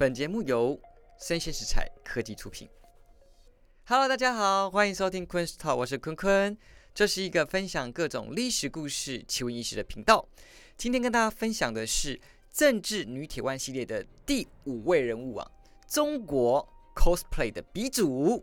本节目由生鲜食材科技出品。Hello，大家好，欢迎收听昆 Talk，我是坤坤。这是一个分享各种历史故事、奇闻异事的频道。今天跟大家分享的是政治女铁腕系列的第五位人物啊，中国 cosplay 的鼻祖。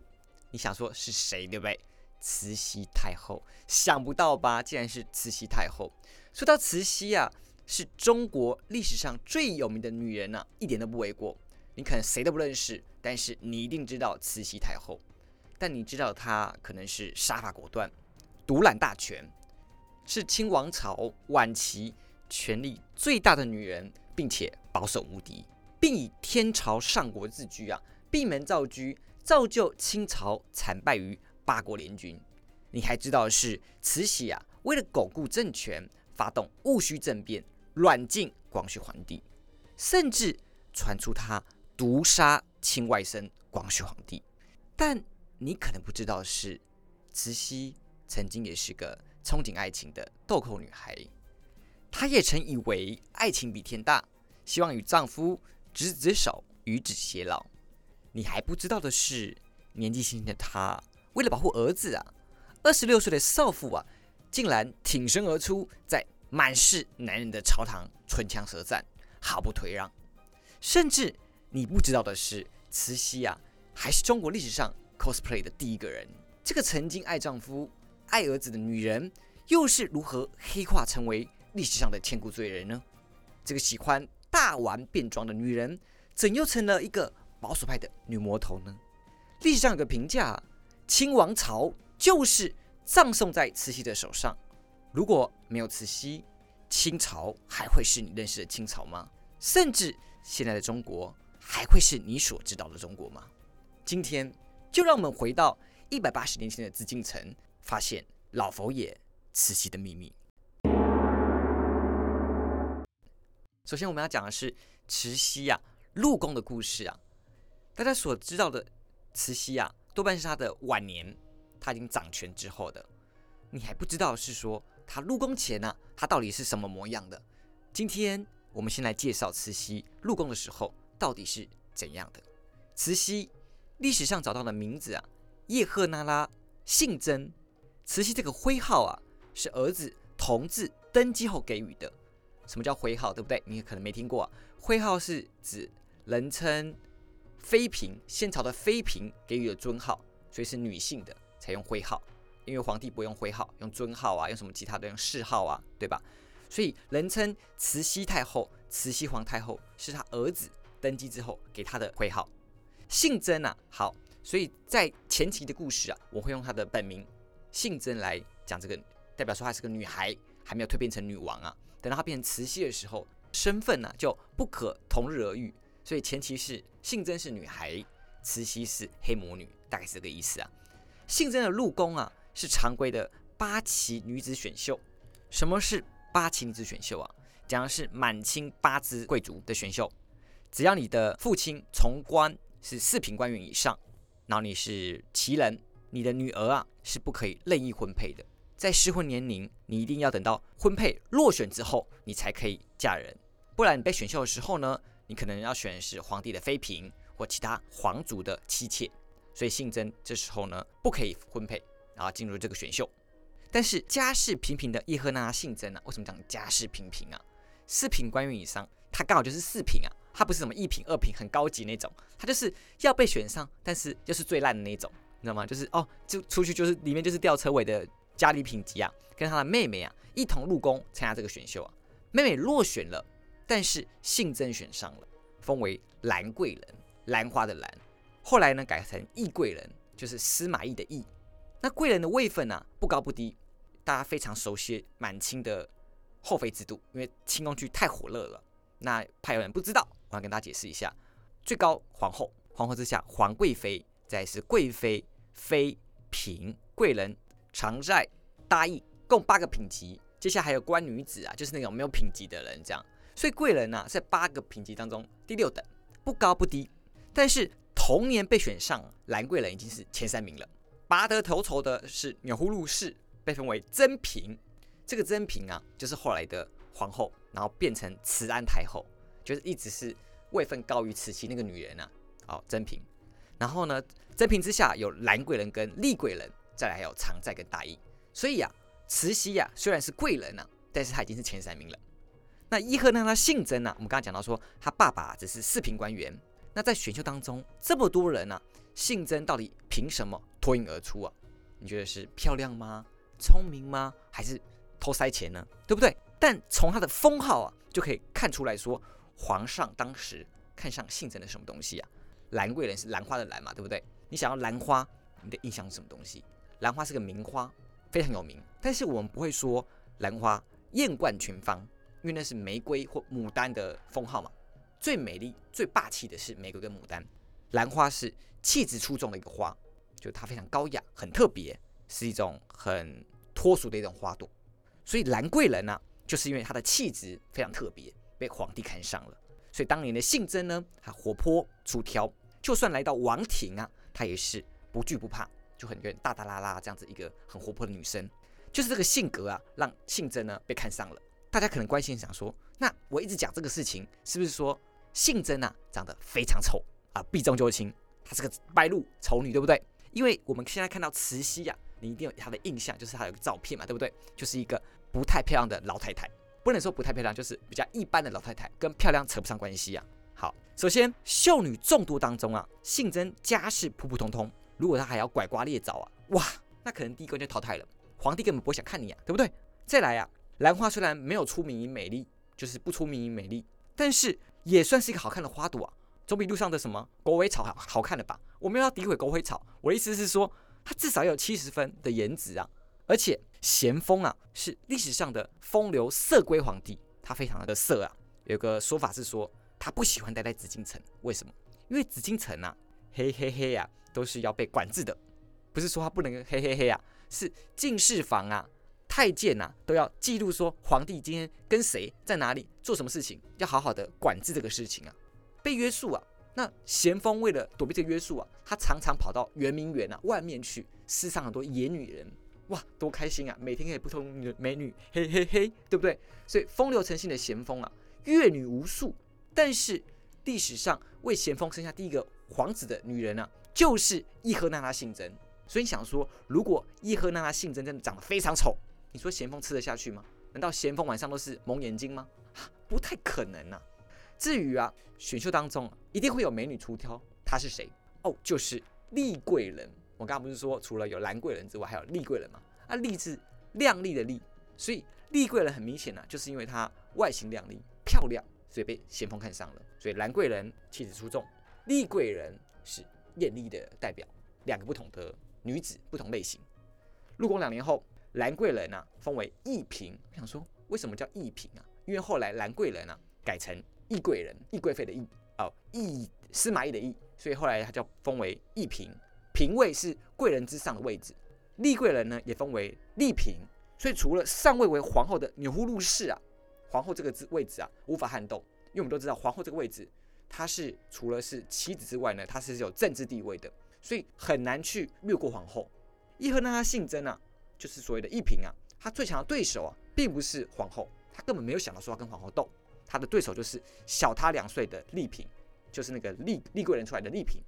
你想说是谁，对不对？慈禧太后，想不到吧？竟然是慈禧太后。说到慈禧啊，是中国历史上最有名的女人呢，一点都不为过。你可能谁都不认识，但是你一定知道慈禧太后。但你知道她可能是杀伐果断、独揽大权，是清王朝晚期权力最大的女人，并且保守无敌，并以天朝上国自居啊，闭门造车，造就清朝惨败于。八国联军，你还知道是慈禧啊，为了巩固政权，发动戊戌政变，软禁光绪皇帝，甚至传出她毒杀亲外甥光绪皇帝。但你可能不知道的是，慈禧曾经也是个憧憬爱情的豆蔻女孩，她也曾以为爱情比天大，希望与丈夫执子之手，与子偕老。你还不知道的是，年纪轻轻的她。为了保护儿子啊，二十六岁的少妇啊，竟然挺身而出，在满是男人的朝堂唇枪舌战，毫不退让。甚至你不知道的是，慈禧啊，还是中国历史上 cosplay 的第一个人。这个曾经爱丈夫、爱儿子的女人，又是如何黑化成为历史上的千古罪人呢？这个喜欢大玩变装的女人，怎又成了一个保守派的女魔头呢？历史上有个评价。清王朝就是葬送在慈禧的手上。如果没有慈禧，清朝还会是你认识的清朝吗？甚至现在的中国还会是你所知道的中国吗？今天就让我们回到一百八十年前的紫禁城，发现老佛爷慈禧的秘密。首先，我们要讲的是慈禧啊入宫的故事啊。大家所知道的慈禧啊。多半是她的晚年，她已经掌权之后的，你还不知道是说她入宫前呢，她到底是什么模样的。今天我们先来介绍慈禧入宫的时候到底是怎样的。慈禧历史上找到的名字啊，叶赫那拉，姓曾。慈禧这个徽号啊，是儿子同治登基后给予的。什么叫徽号，对不对？你可能没听过，徽号是指人称。妃嫔，先朝的妃嫔给予了尊号，所以是女性的才用徽号，因为皇帝不用徽号，用尊号啊，用什么其他的用谥号啊，对吧？所以人称慈禧太后、慈禧皇太后是他儿子登基之后给他的徽号，姓曾啊。好，所以在前期的故事啊，我会用她的本名姓曾来讲这个，代表说她是个女孩，还没有蜕变成女王啊。等到她变成慈禧的时候，身份呢就不可同日而语。所以前期是姓曾是女孩，慈禧是黑魔女，大概是这个意思啊。姓曾的入宫啊，是常规的八旗女子选秀。什么是八旗女子选秀啊？讲的是满清八支贵族的选秀。只要你的父亲从官是四品官员以上，然后你是旗人，你的女儿啊是不可以任意婚配的。在适婚年龄，你一定要等到婚配落选之后，你才可以嫁人。不然你被选秀的时候呢？你可能要选的是皇帝的妃嫔或其他皇族的妻妾，所以姓曾这时候呢不可以婚配，然后进入这个选秀。但是家世平平的叶赫那拉姓曾啊，为什么讲家世平平啊？四品官员以上，他刚好就是四品啊，他不是什么一品二品很高级那种，他就是要被选上，但是又是最烂的那种，你知道吗？就是哦，就出去就是里面就是吊车尾的家里品级啊，跟他的妹妹啊一同入宫参加这个选秀啊，妹妹落选了。但是姓曾选上了，封为兰贵人，兰花的兰。后来呢，改成懿贵人，就是司马懿的懿。那贵人的位分呢，不高不低，大家非常熟悉满清的后妃制度，因为清宫剧太火热了。那怕有人不知道，我要跟大家解释一下：最高皇后，皇后之下皇贵妃，再是贵妃、妃、嫔、贵人、常在、大义，共八个品级。接下来还有官女子啊，就是那种没有品级的人，这样。所以贵人呢，在八个品级当中第六等，不高不低。但是同年被选上兰贵人已经是前三名了。拔得头筹的是钮祜禄氏，被封为珍嫔。这个珍嫔啊，就是后来的皇后，然后变成慈安太后，就是一直是位分高于慈禧那个女人啊，好甄嫔。然后呢，甄嫔之下有兰贵人跟丽贵人，再来还有常在跟大义。所以啊，慈禧呀虽然是贵人呐，但是她已经是前三名了。那伊贺呢，他姓甄呐，我们刚刚讲到说他爸爸只是四品官员。那在选秀当中这么多人呐，姓甄到底凭什么脱颖而出啊？你觉得是漂亮吗？聪明吗？还是偷塞钱呢？对不对？但从他的封号啊，就可以看出来说，皇上当时看上姓甄的什么东西啊？兰贵人是兰花的兰嘛，对不对？你想要兰花，你的印象是什么东西？兰花是个名花，非常有名。但是我们不会说兰花艳冠群芳，因为那是玫瑰或牡丹的封号嘛。最美丽、最霸气的是玫瑰跟牡丹，兰花是气质出众的一个花，就它非常高雅、很特别，是一种很脱俗的一种花朵。所以兰贵人呢，就是因为她的气质非常特别，被皇帝看上了。所以当年的信贞呢，她活泼出挑，就算来到王庭啊，她也是不惧不怕，就很愿大大啦啦这样子一个很活泼的女生。就是这个性格啊，让信贞呢被看上了。大家可能关心想说，那我一直讲这个事情，是不是说？姓甄啊，长得非常丑啊，避重就轻，她是个白露丑女，对不对？因为我们现在看到慈禧呀，你一定有她的印象，就是她有个照片嘛，对不对？就是一个不太漂亮的老太太，不能说不太漂亮，就是比较一般的老太太，跟漂亮扯不上关系啊。好，首先秀女众多当中啊，姓甄家世普普通通，如果她还要拐瓜裂枣啊，哇，那可能第一关就淘汰了，皇帝根本不会想看你啊，对不对？再来啊，兰花虽然没有出名于美丽，就是不出名于美丽，但是。也算是一个好看的花朵啊，总比路上的什么狗尾草好好看了吧？我没有要诋毁狗尾草，我的意思是说，它至少要有七十分的颜值啊。而且咸丰啊是历史上的风流色龟皇帝，他非常的色啊。有个说法是说，他不喜欢待在紫禁城，为什么？因为紫禁城啊，嘿嘿嘿呀，都是要被管制的，不是说他不能嘿嘿嘿啊，是进士房啊。太监呐，都要记录说皇帝今天跟谁在哪里做什么事情，要好好的管制这个事情啊，被约束啊。那咸丰为了躲避这个约束啊，他常常跑到圆明园啊外面去，世上很多野女人，哇，多开心啊！每天可以不同女美女，嘿嘿嘿，对不对？所以风流成性的咸丰啊，阅女无数。但是历史上为咸丰生下第一个皇子的女人啊，就是伊赫那拉性贞。所以你想说，如果伊赫那拉性贞真的长得非常丑，你说咸丰吃得下去吗？难道咸丰晚上都是蒙眼睛吗？不太可能啊。至于啊，选秀当中一定会有美女出挑，她是谁？哦，就是丽贵人。我刚刚不是说除了有兰贵人之外，还有丽贵人吗？啊，丽是靓丽的丽，所以丽贵人很明显呢，就是因为她外形靓丽、漂亮，所以被咸丰看上了。所以兰贵人气质出众，丽贵人是艳丽的代表，两个不同的女子，不同类型。入宫两年后。兰贵人啊，封为义嫔。我想说，为什么叫义嫔啊？因为后来兰贵人啊，改成义贵人，义贵妃的义哦，义司马懿的义，所以后来他叫封为义嫔。嫔位是贵人之上的位置。丽贵人呢，也封为丽嫔。所以除了上位为皇后的钮祜禄氏啊，皇后这个字位置啊，无法撼动。因为我们都知道，皇后这个位置，她是除了是妻子之外呢，她是有政治地位的，所以很难去越过皇后。义和呢，他姓曾啊。就是所谓的一嫔啊，他最强的对手啊，并不是皇后，他根本没有想到说要跟皇后斗，他的对手就是小他两岁的丽嫔，就是那个丽丽贵人出来的丽嫔。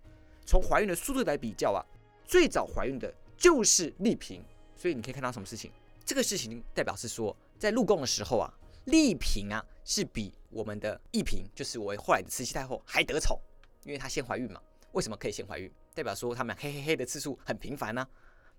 从怀孕的速度来比较啊，最早怀孕的就是丽嫔，所以你可以看到什么事情？这个事情代表是说，在入宫的时候啊，丽嫔啊是比我们的一嫔，就是我后来的慈禧太后还得宠，因为她先怀孕嘛。为什么可以先怀孕？代表说他们嘿嘿嘿的次数很频繁呢，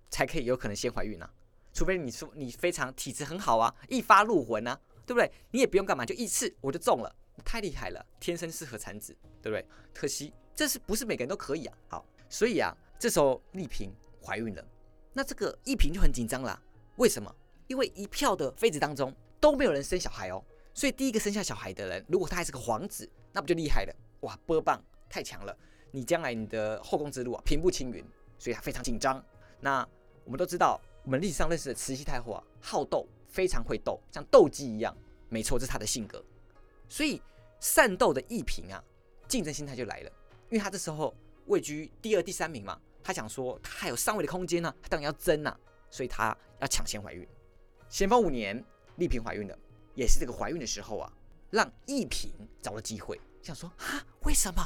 才可以有可能先怀孕呢？除非你说你非常体质很好啊，一发入魂啊，对不对？你也不用干嘛，就一次我就中了，太厉害了，天生适合产子，对不对？可惜这是不是每个人都可以啊？好，所以啊，这时候丽嫔怀孕了，那这个一嫔就很紧张啦。为什么？因为一票的妃子当中都没有人生小孩哦，所以第一个生下小孩的人，如果他还是个皇子，那不就厉害了？哇，波棒太强了，你将来你的后宫之路啊，平步青云。所以他非常紧张。那我们都知道。我们历史上认识的慈禧太后啊，好斗，非常会斗，像斗鸡一样。没错，这是她的性格。所以善斗的义嫔啊，竞争心态就来了。因为他这时候位居第二、第三名嘛，他想说他还有上位的空间呢，他当然要争呐。所以他要抢先怀孕。咸丰五年，丽嫔怀孕了，也是这个怀孕的时候啊，让义嫔找了机会，想说啊，为什么？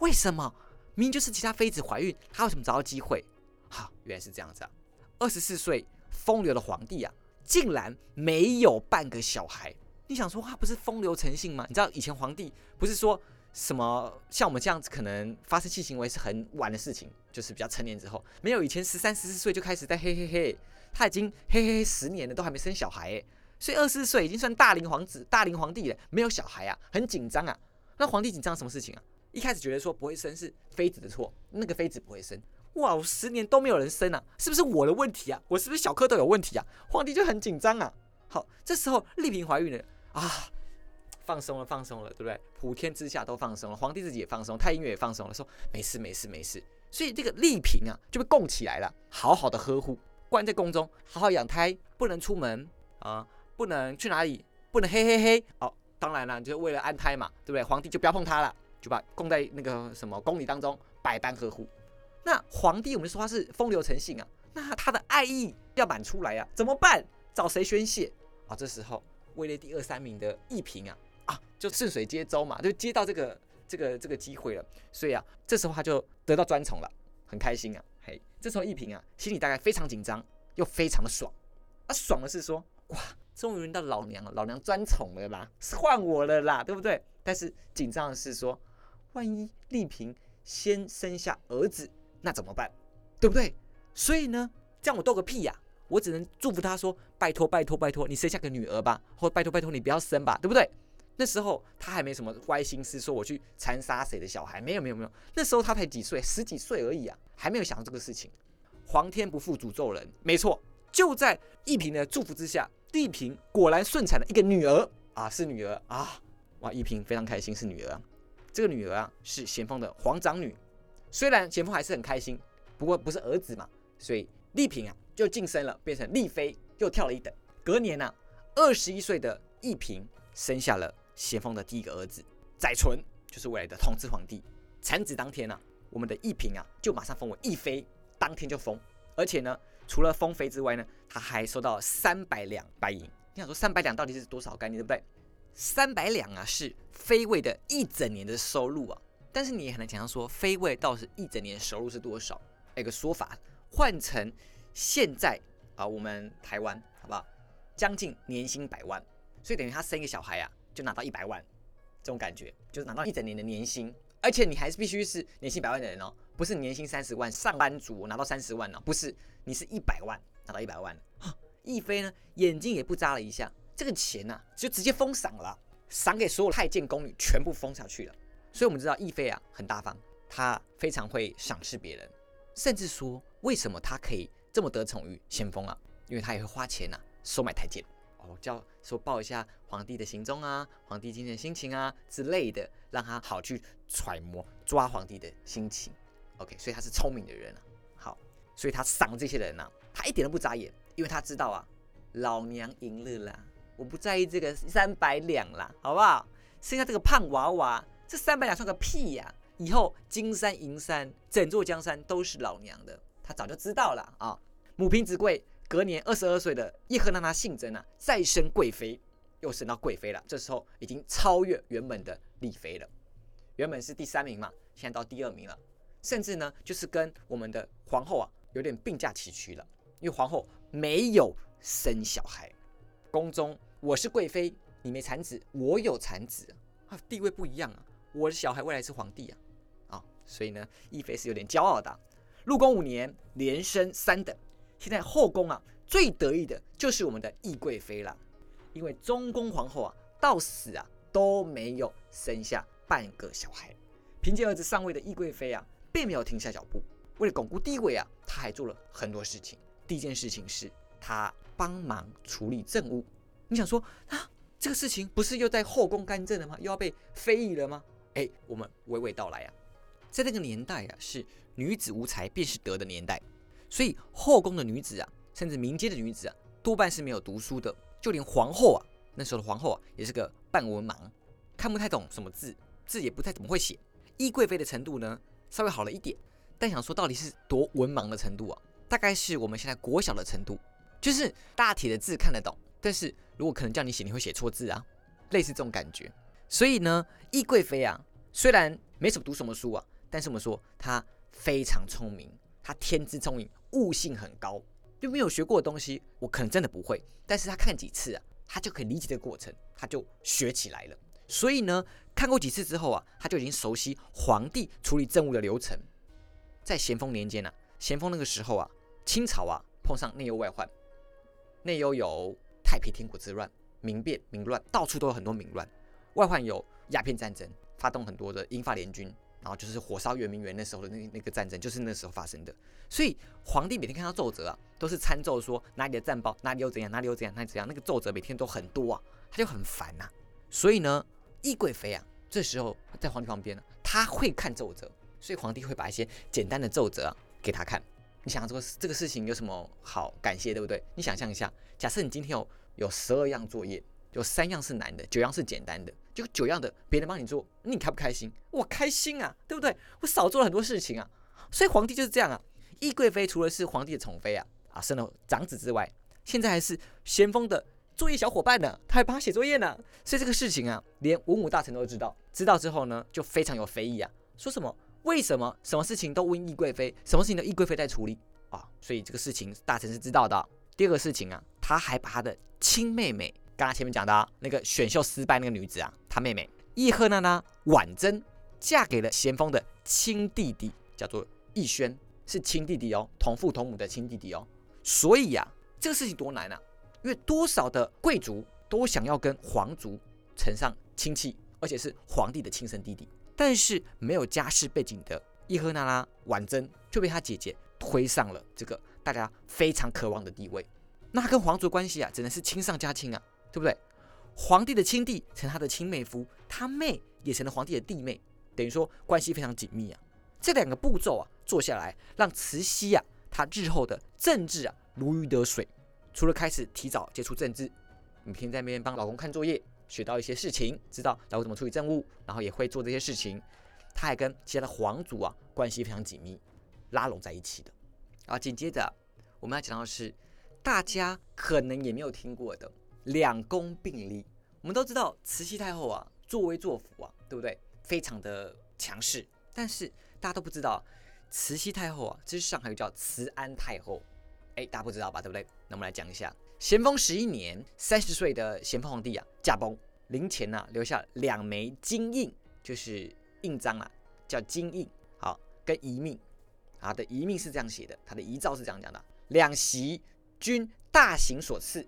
为什么？明明就是其他妃子怀孕，她为什么找到机会？好，原来是这样子啊！二十四岁风流的皇帝啊，竟然没有半个小孩。你想说他不是风流成性吗？你知道以前皇帝不是说什么像我们这样子，可能发生性行为是很晚的事情，就是比较成年之后，没有以前十三十四岁就开始在嘿嘿嘿，他已经嘿嘿嘿十年了，都还没生小孩哎，所以二十四岁已经算大龄皇子、大龄皇帝了，没有小孩啊，很紧张啊。那皇帝紧张什么事情啊？一开始觉得说不会生是妃子的错，那个妃子不会生，哇，我十年都没有人生啊，是不是我的问题啊？我是不是小蝌蚪有问题啊？皇帝就很紧张啊。好，这时候丽嫔怀孕了。啊，放松了，放松了，对不对？普天之下都放松了，皇帝自己也放松，太医院也放松了，说没事，没事，没事。所以这个丽嫔啊，就被供起来了，好好的呵护，关在宫中，好好养胎，不能出门啊，不能去哪里，不能嘿嘿嘿。哦，当然了，就是为了安胎嘛，对不对？皇帝就不要碰她了，就把供在那个什么宫里当中，百般呵护。那皇帝，我们说他是风流成性啊，那他的爱意要满出来呀，怎么办？找谁宣泄啊？这时候。位列第二三名的丽嫔啊啊，就顺水接舟嘛，就接到这个这个这个机会了，所以啊，这时候他就得到专宠了，很开心啊。嘿，这时候一平啊，心里大概非常紧张，又非常的爽。啊，爽的是说，哇，终于轮到老娘了，老娘专宠了啦，换我了啦，对不对？但是紧张的是说，万一丽萍先生下儿子，那怎么办？对不对？所以呢，这样我斗个屁呀！我只能祝福他说：“拜托，拜托，拜托，你生下个女儿吧，或拜托，拜托，你不要生吧，对不对？”那时候他还没什么歪心思，说我去残杀谁的小孩，没有，没有，没有。那时候他才几岁，十几岁而已啊，还没有想到这个事情。皇天不负诅咒人，没错，就在一平的祝福之下，丽萍果然顺产了一个女儿啊，是女儿啊！哇，一平非常开心，是女儿。这个女儿啊，是咸丰的皇长女。虽然咸丰还是很开心，不过不是儿子嘛，所以丽萍啊。就晋升了，变成丽妃，又跳了一等。隔年呢，二十一岁的奕嫔生下了咸丰的第一个儿子载淳，就是未来的同治皇帝。产子当天呢，我们的一嫔啊，就马上封为义妃，当天就封。而且呢，除了封妃之外呢，他还收到三百两白银。你想说三百两到底是多少概念，对不对？三百两啊，是妃位的一整年的收入啊。但是你也很难想象说，妃位到底一整年收入是多少？一个说法，换成。现在啊，我们台湾好不好？将近年薪百万，所以等于他生一个小孩啊，就拿到一百万，这种感觉就是拿到一整年的年薪，而且你还是必须是年薪百万的人哦，不是年薪三十万上班族拿到三十万哦，不是，你是一百万拿到一百万。义飞呢，眼睛也不眨了一下，这个钱呢，就直接封赏了，赏给所有太监宫女，全部封下去了。所以我们知道义飞啊很大方，她非常会赏识别人，甚至说为什么她可以。这么得宠于先锋啊，因为他也会花钱呐，收买太监哦，叫说报一下皇帝的行踪啊，皇帝今天心情啊之类的，让他好去揣摩抓皇帝的心情。OK，所以他是聪明的人啊。好，所以他赏这些人呐，他一点都不眨眼，因为他知道啊，老娘赢了啦，我不在意这个三百两啦，好不好？剩下这个胖娃娃，这三百两算个屁呀！以后金山银山，整座江山都是老娘的，他早就知道了啊。母凭子贵，隔年二十二岁的叶赫那拉信贞啊，再升贵妃，又升到贵妃了。这时候已经超越原本的丽妃了，原本是第三名嘛，现在到第二名了。甚至呢，就是跟我们的皇后啊有点并驾齐驱了，因为皇后没有生小孩，宫中我是贵妃，你没产子，我有产子啊，地位不一样啊，我的小孩未来是皇帝啊，啊，所以呢，懿妃是有点骄傲的。入宫五年，连升三等。现在后宫啊，最得意的就是我们的懿贵妃了，因为中宫皇后啊，到死啊都没有生下半个小孩。凭借儿子上位的懿贵妃啊，并没有停下脚步，为了巩固地位啊，她还做了很多事情。第一件事情是，她帮忙处理政务。你想说啊，这个事情不是又在后宫干政了吗？又要被非议了吗？哎，我们娓娓道来啊，在那个年代啊，是女子无才便是德的年代。所以后宫的女子啊，甚至民间的女子啊，多半是没有读书的。就连皇后啊，那时候的皇后啊，也是个半文盲，看不太懂什么字，字也不太怎么会写。懿贵妃的程度呢，稍微好了一点，但想说到底是多文盲的程度啊？大概是我们现在国小的程度，就是大体的字看得懂，但是如果可能叫你写，你会写错字啊，类似这种感觉。所以呢，懿贵妃啊，虽然没什么读什么书啊，但是我们说她非常聪明，他天资聪颖，悟性很高。就没有学过的东西，我可能真的不会。但是他看几次啊，他就可以理解这个过程，他就学起来了。所以呢，看过几次之后啊，他就已经熟悉皇帝处理政务的流程。在咸丰年间呢，咸丰那个时候啊，清朝啊碰上内忧外患，内忧有太平天国之乱、民变、民乱，到处都有很多民乱；外患有鸦片战争，发动很多的英法联军。然后就是火烧圆明园那时候的那那个战争，就是那时候发生的。所以皇帝每天看到奏折啊，都是参奏说哪里的战报，哪里又怎样，哪里又怎样，哪里怎样。那个奏折每天都很多啊，他就很烦呐。所以呢，懿贵妃啊，这时候在皇帝旁边呢，他会看奏折，所以皇帝会把一些简单的奏折给他看。你想这个这个事情有什么好感谢，对不对？你想象一下，假设你今天有有十二样作业。有三样是难的，九样是简单的，就九样的别人帮你做，你开不开心？我开心啊，对不对？我少做了很多事情啊，所以皇帝就是这样啊。懿贵妃除了是皇帝的宠妃啊，啊生了长子之外，现在还是咸丰的作业小伙伴呢，他还帮他写作业呢。所以这个事情啊，连文武大臣都知道，知道之后呢，就非常有非议啊，说什么？为什么什么事情都问懿贵妃，什么事情都懿贵妃在处理啊？所以这个事情大臣是知道的。第二个事情啊，他还把他的亲妹妹。刚才前面讲的那个选秀失败那个女子啊，她妹妹叶赫那拉婉珍嫁给了咸丰的亲弟弟，叫做奕轩，是亲弟弟哦，同父同母的亲弟弟哦。所以呀，这个事情多难啊！因为多少的贵族都想要跟皇族承上亲戚，而且是皇帝的亲生弟弟，但是没有家世背景的叶赫那拉婉珍就被他姐姐推上了这个大家非常渴望的地位。那他跟皇族关系啊，只能是亲上加亲啊。对不对？皇帝的亲弟成他的亲妹夫，他妹也成了皇帝的弟妹，等于说关系非常紧密啊。这两个步骤啊，做下来，让慈禧啊，她日后的政治啊如鱼得水。除了开始提早接触政治，每天在那边帮老公看作业，学到一些事情，知道老公怎么处理政务，然后也会做这些事情。他还跟其他的皇族啊关系非常紧密，拉拢在一起的。啊，紧接着我们要讲到的是大家可能也没有听过的。两宫并立，我们都知道慈禧太后啊，作威作福啊，对不对？非常的强势。但是大家都不知道，慈禧太后啊，之上还有叫慈安太后。哎，大家不知道吧？对不对？那我们来讲一下，咸丰十一年，三十岁的咸丰皇帝啊，驾崩，陵前呢留下两枚金印，就是印章啊，叫金印。好，跟遗命啊的遗命是这样写的，他的遗诏是这样讲的：两席均大行所赐。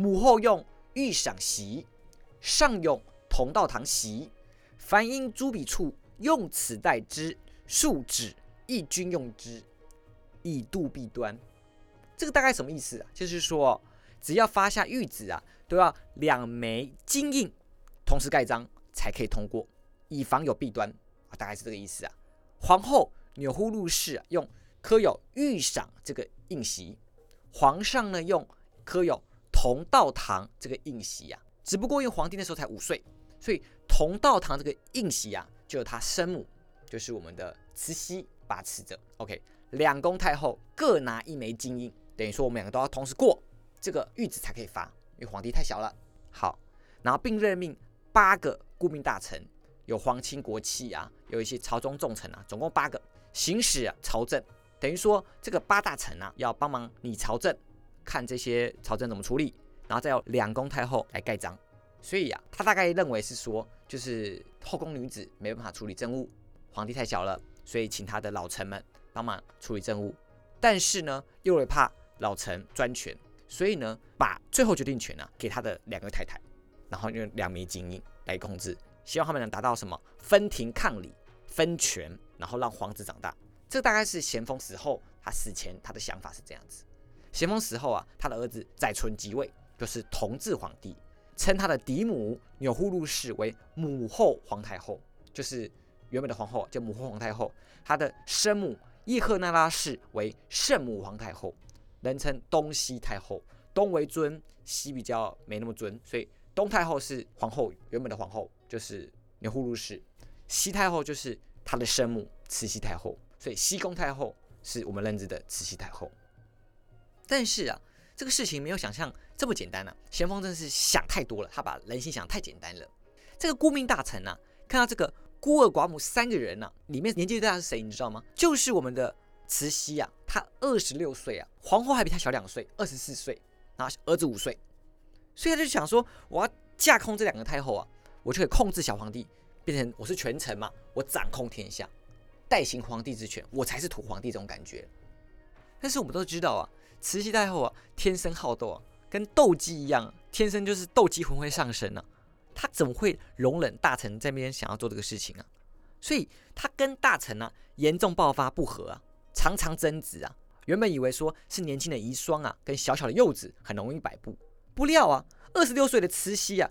母后用御赏席，上用同道堂席，凡因诸笔处用此代之，数指亦均用之，以度弊端。这个大概什么意思啊？就是说，只要发下谕旨啊，都要两枚金印同时盖章才可以通过，以防有弊端啊，大概是这个意思啊。皇后钮祜禄氏用刻有御赏这个印玺，皇上呢用刻有。同道堂这个印玺啊，只不过因为皇帝那时候才五岁，所以同道堂这个印玺啊，就由他生母，就是我们的慈禧把持着。OK，两宫太后各拿一枚金印，等于说我们两个都要同时过这个谕旨才可以发，因为皇帝太小了。好，然后并任命八个顾命大臣，有皇亲国戚啊，有一些朝中重臣啊，总共八个行使朝政，等于说这个八大臣啊要帮忙理朝政。看这些朝政怎么处理，然后再由两宫太后来盖章。所以呀，他大概认为是说，就是后宫女子没办法处理政务，皇帝太小了，所以请他的老臣们帮忙处理政务。但是呢，又会怕老臣专权，所以呢，把最后决定权呢给他的两个太太，然后用两枚金印来控制，希望他们能达到什么分庭抗礼、分权，然后让皇子长大。这大概是咸丰死后他死前他的想法是这样子。咸丰死后啊，他的儿子载淳即位，就是同治皇帝，称他的嫡母钮祜禄氏为母后皇太后，就是原本的皇后叫母后皇太后。他的生母叶赫那拉氏为圣母皇太后，人称东西太后，东为尊，西比较没那么尊，所以东太后是皇后原本的皇后，就是钮祜禄氏，西太后就是她的生母慈禧太后，所以西宫太后是我们认知的慈禧太后。但是啊，这个事情没有想象这么简单呢。咸丰真是想太多了，他把人心想太简单了。这个顾命大臣呢，看到这个孤儿寡母三个人呢，里面年纪最大是谁？你知道吗？就是我们的慈禧啊，她二十六岁啊，皇后还比她小两岁，二十四岁，然后儿子五岁，所以他就想说，我要架空这两个太后啊，我就可以控制小皇帝，变成我是权臣嘛，我掌控天下，代行皇帝之权，我才是土皇帝这种感觉。但是我们都知道啊，慈禧太后啊，天生好斗啊，跟斗鸡一样，天生就是斗鸡魂会上身呢。他怎么会容忍大臣这边想要做这个事情啊？所以她跟大臣呢严重爆发不和啊，常常争执啊。原本以为说是年轻的遗孀啊，跟小小的幼子很容易摆布，不料啊，二十六岁的慈禧啊，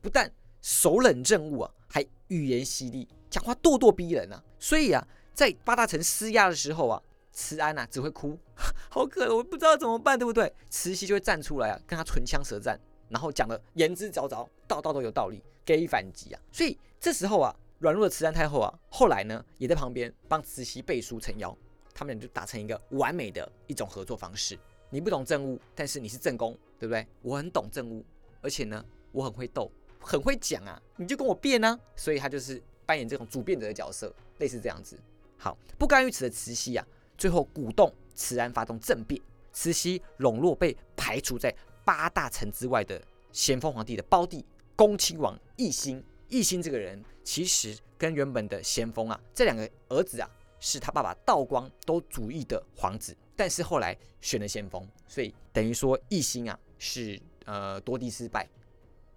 不但手冷政务啊，还语言犀利，讲话咄咄逼人啊。所以啊，在八大臣施压的时候啊，慈安呐只会哭，好可怜，我不知道怎么办，对不对？慈禧就会站出来啊，跟他唇枪舌战。然后讲的言之凿凿，道道都有道理，给予反击啊！所以这时候啊，软弱的慈安太后啊，后来呢，也在旁边帮慈禧背书撑腰，他们俩就达成一个完美的一种合作方式。你不懂政务，但是你是正宫，对不对？我很懂政务，而且呢，我很会斗，很会讲啊，你就跟我辩啊！所以他就是扮演这种主辩者的角色，类似这样子。好，不甘于此的慈禧啊，最后鼓动慈安发动政变，慈禧笼络被排除在。八大臣之外的咸丰皇帝的胞弟恭亲王奕欣，奕欣这个人其实跟原本的咸丰啊这两个儿子啊是他爸爸道光都主义的皇子，但是后来选了咸丰，所以等于说奕欣啊是呃多地失败，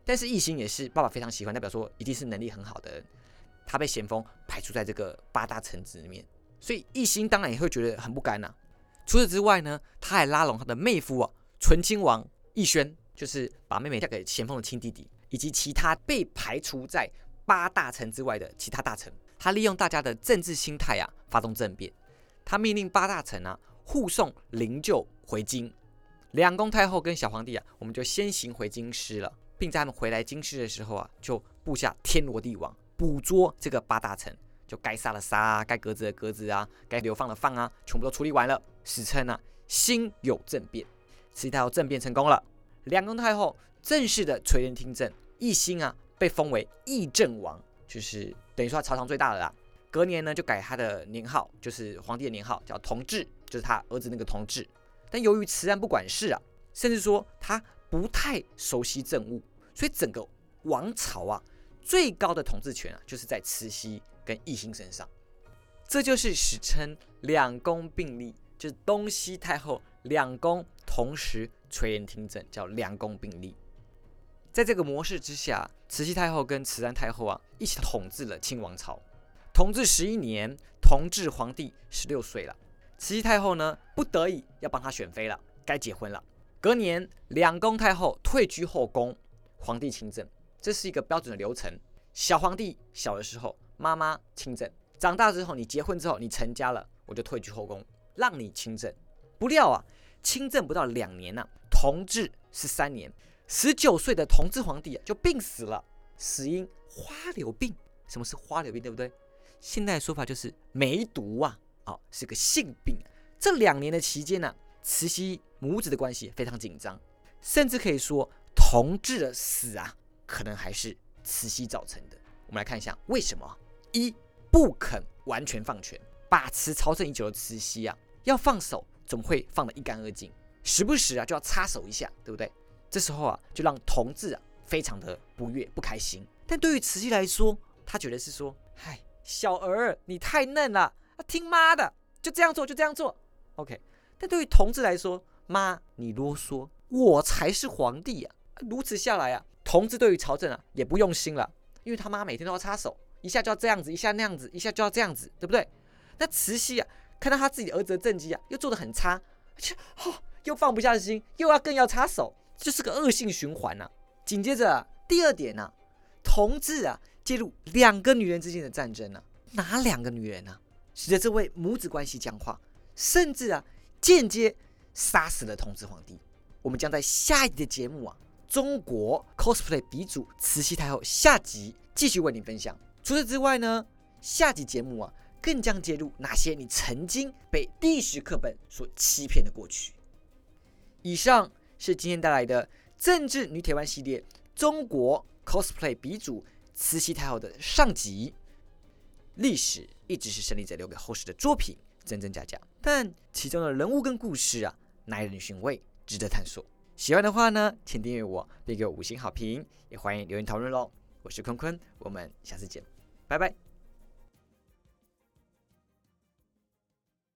但是奕欣也是爸爸非常喜欢，代表说一定是能力很好的人，他被咸丰排除在这个八大臣子里面，所以奕欣当然也会觉得很不甘呐。除此之外呢，他还拉拢他的妹夫啊醇亲王。奕轩就是把妹妹嫁给咸丰的亲弟弟，以及其他被排除在八大臣之外的其他大臣。他利用大家的政治心态啊，发动政变。他命令八大臣啊护送灵柩回京。两宫太后跟小皇帝啊，我们就先行回京师了，并在他们回来京师的时候啊，就布下天罗地网，捕捉这个八大臣，就该杀的杀啊，该革职的革职啊，该流放的放啊，全部都处理完了。史称啊，心有政变。慈禧太后政变成功了，两宫太后正式的垂帘听政，奕欣啊被封为议政王，就是等于说朝堂最大的啦。隔年呢就改他的年号，就是皇帝的年号叫同治，就是他儿子那个同治。但由于慈安不管事啊，甚至说他不太熟悉政务，所以整个王朝啊最高的统治权啊就是在慈禧跟奕欣身上。这就是史称两宫并立，就是东西太后。两宫同时垂帘听政，叫两宫并立。在这个模式之下，慈禧太后跟慈安太后啊一起统治了清王朝，统治十一年，同治皇帝十六岁了。慈禧太后呢不得已要帮他选妃了，该结婚了。隔年，两宫太后退居后宫，皇帝亲政，这是一个标准的流程。小皇帝小的时候，妈妈亲政；长大之后，你结婚之后，你成家了，我就退居后宫，让你亲政。不料啊，亲政不到两年呐，同治十三年，十九岁的同治皇帝啊就病死了，死因花柳病。什么是花柳病？对不对？现代说法就是梅毒啊，哦，是个性病。这两年的期间呢，慈禧母子的关系非常紧张，甚至可以说同治的死啊，可能还是慈禧造成的。我们来看一下为什么：一不肯完全放权，把持朝政已久的慈禧啊，要放手。怎么会放得一干二净？时不时啊就要插手一下，对不对？这时候啊就让同治啊非常的不悦不开心。但对于慈禧来说，他觉得是说，嗨，小儿你太嫩了，听妈的，就这样做就这样做，OK。但对于同治来说，妈你啰嗦，我才是皇帝啊！如此下来啊，同治对于朝政啊也不用心了，因为他妈每天都要插手，一下就要这样子，一下那样子，一下就要这样子，对不对？那慈禧啊。看到他自己儿子的政绩啊，又做得很差，且哦，又放不下心，又要更要插手，这是个恶性循环呐。紧接着第二点呢，同治啊介入两个女人之间的战争呢，哪两个女人呢？使得这位母子关系僵化，甚至啊间接杀死了同治皇帝。我们将在下一集的节目啊，中国 cosplay 鼻祖慈禧太后下集继续为您分享。除此之外呢，下集节目啊。更将揭露哪些你曾经被历史课本所欺骗的过去。以上是今天带来的政治女铁腕系列中国 cosplay 鼻祖慈禧太后的上集。历史一直是胜利者留给后世的作品，真真假假，但其中的人物跟故事啊，耐人寻味，值得探索。喜欢的话呢，请订阅我，并给我五星好评，也欢迎留言讨论喽。我是坤坤，我们下次见，拜拜。